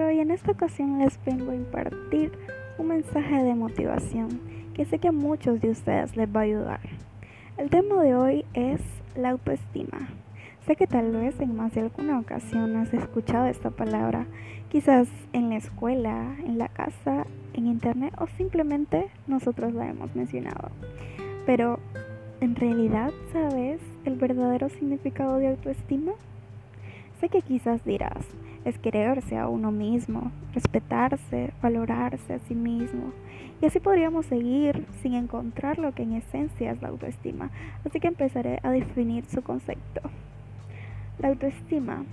Maestro y en esta ocasión les vengo a impartir un mensaje de motivación que sé que a muchos de ustedes les va a ayudar. El tema de hoy es la autoestima. Sé que tal vez en más de alguna ocasión has escuchado esta palabra, quizás en la escuela, en la casa, en internet o simplemente nosotros la hemos mencionado. Pero, ¿en realidad sabes el verdadero significado de autoestima? Sé que quizás dirás, es quererse a uno mismo, respetarse, valorarse a sí mismo. Y así podríamos seguir sin encontrar lo que en esencia es la autoestima. Así que empezaré a definir su concepto. La autoestima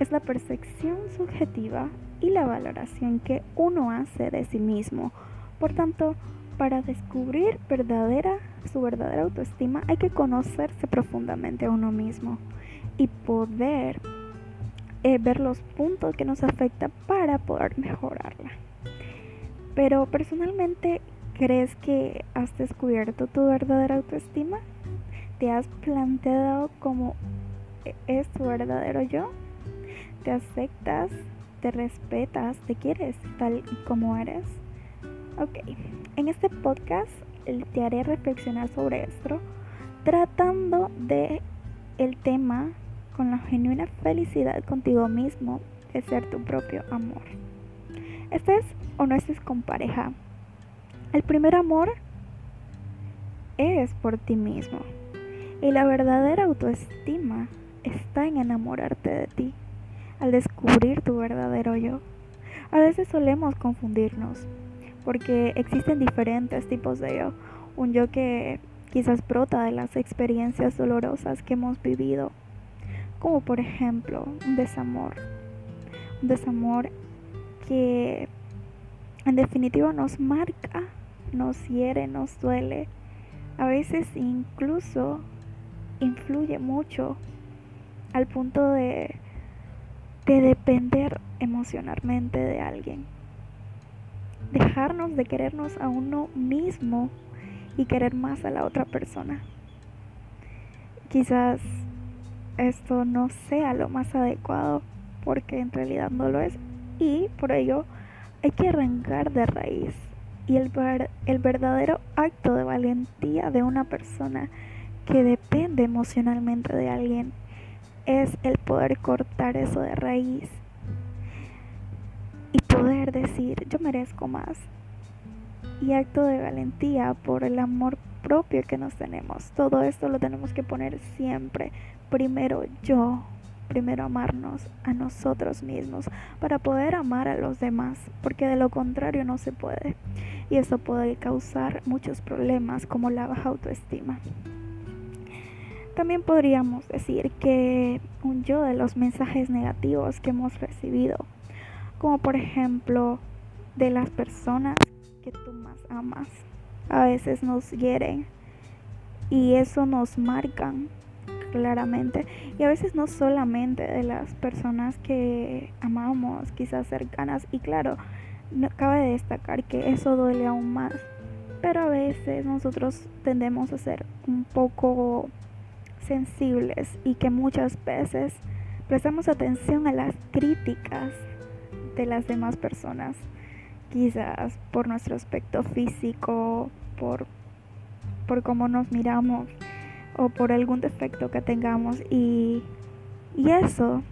es la percepción subjetiva y la valoración que uno hace de sí mismo. Por tanto, para descubrir verdadera, su verdadera autoestima hay que conocerse profundamente a uno mismo y poder eh, ver los puntos que nos afectan para poder mejorarla. Pero personalmente, ¿crees que has descubierto tu verdadera autoestima? ¿Te has planteado cómo es tu verdadero yo? ¿Te aceptas? ¿Te respetas? ¿Te quieres tal como eres? Ok, en este podcast te haré reflexionar sobre esto, tratando de el tema con la genuina felicidad contigo mismo de ser tu propio amor. Estés o no estés con pareja, el primer amor es por ti mismo. Y la verdadera autoestima está en enamorarte de ti, al descubrir tu verdadero yo. A veces solemos confundirnos, porque existen diferentes tipos de yo. Un yo que quizás brota de las experiencias dolorosas que hemos vivido como por ejemplo un desamor. Un desamor que en definitiva nos marca, nos hiere, nos duele. A veces incluso influye mucho al punto de, de depender emocionalmente de alguien. Dejarnos de querernos a uno mismo y querer más a la otra persona. Quizás esto no sea lo más adecuado porque en realidad no lo es y por ello hay que arrancar de raíz y el, el verdadero acto de valentía de una persona que depende emocionalmente de alguien es el poder cortar eso de raíz y poder decir yo merezco más y acto de valentía por el amor propio que nos tenemos. Todo esto lo tenemos que poner siempre. Primero yo, primero amarnos a nosotros mismos para poder amar a los demás, porque de lo contrario no se puede. Y eso puede causar muchos problemas como la baja autoestima. También podríamos decir que un yo de los mensajes negativos que hemos recibido, como por ejemplo de las personas que tú más amas, a veces nos hieren y eso nos marca claramente. Y a veces no solamente de las personas que amamos, quizás cercanas. Y claro, no, cabe destacar que eso duele aún más, pero a veces nosotros tendemos a ser un poco sensibles y que muchas veces prestamos atención a las críticas de las demás personas. Quizás por nuestro aspecto físico, por, por cómo nos miramos o por algún defecto que tengamos y, y eso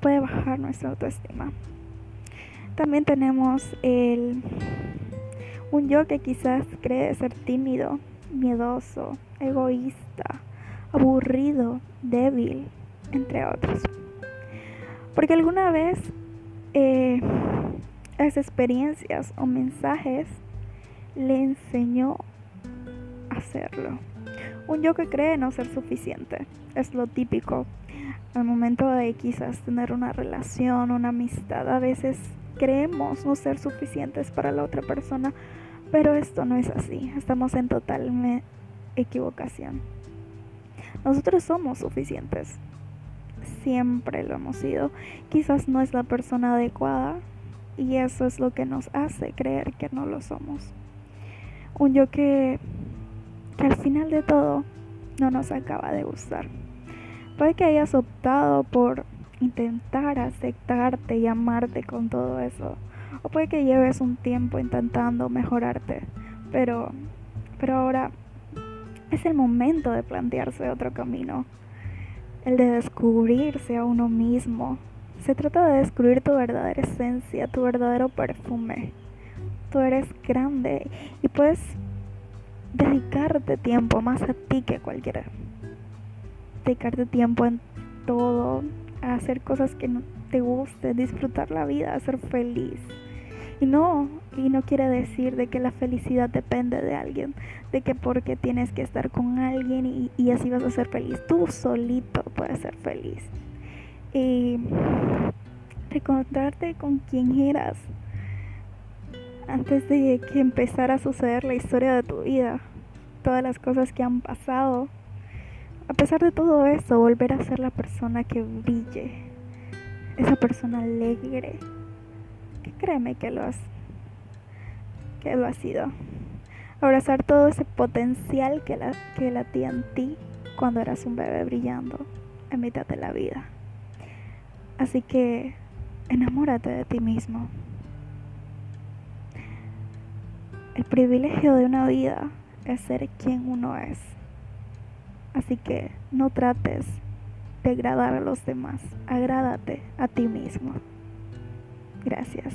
puede bajar nuestra autoestima. También tenemos el, un yo que quizás cree ser tímido, miedoso, egoísta, aburrido, débil, entre otros. Porque alguna vez eh, experiencias o mensajes le enseñó a hacerlo. Un yo que cree no ser suficiente es lo típico. Al momento de quizás tener una relación, una amistad, a veces creemos no ser suficientes para la otra persona, pero esto no es así. Estamos en total equivocación. Nosotros somos suficientes. Siempre lo hemos sido. Quizás no es la persona adecuada, y eso es lo que nos hace creer que no lo somos. Un yo que, que al final de todo no nos acaba de gustar. Puede que hayas optado por intentar aceptarte y amarte con todo eso. O puede que lleves un tiempo intentando mejorarte, pero, pero ahora es el momento de plantearse otro camino, el de descubrirse a uno mismo. Se trata de descubrir tu verdadera esencia, tu verdadero perfume. Tú eres grande y puedes dedicarte tiempo más a ti que a cualquiera. Dedicarte tiempo en todo, a hacer cosas que no te gusten, disfrutar la vida, ser feliz. Y no, y no quiere decir de que la felicidad depende de alguien, de que porque tienes que estar con alguien y, y así vas a ser feliz. Tú solito puedes ser feliz. Y encontrarte con quien eras antes de que empezara a suceder la historia de tu vida, todas las cosas que han pasado. A pesar de todo eso, volver a ser la persona que brille, esa persona alegre, que créeme que lo has, que lo has sido. Abrazar todo ese potencial que, la, que latía en ti cuando eras un bebé brillando en mitad de la vida. Así que enamórate de ti mismo. El privilegio de una vida es ser quien uno es. Así que no trates de agradar a los demás, agrádate a ti mismo. Gracias.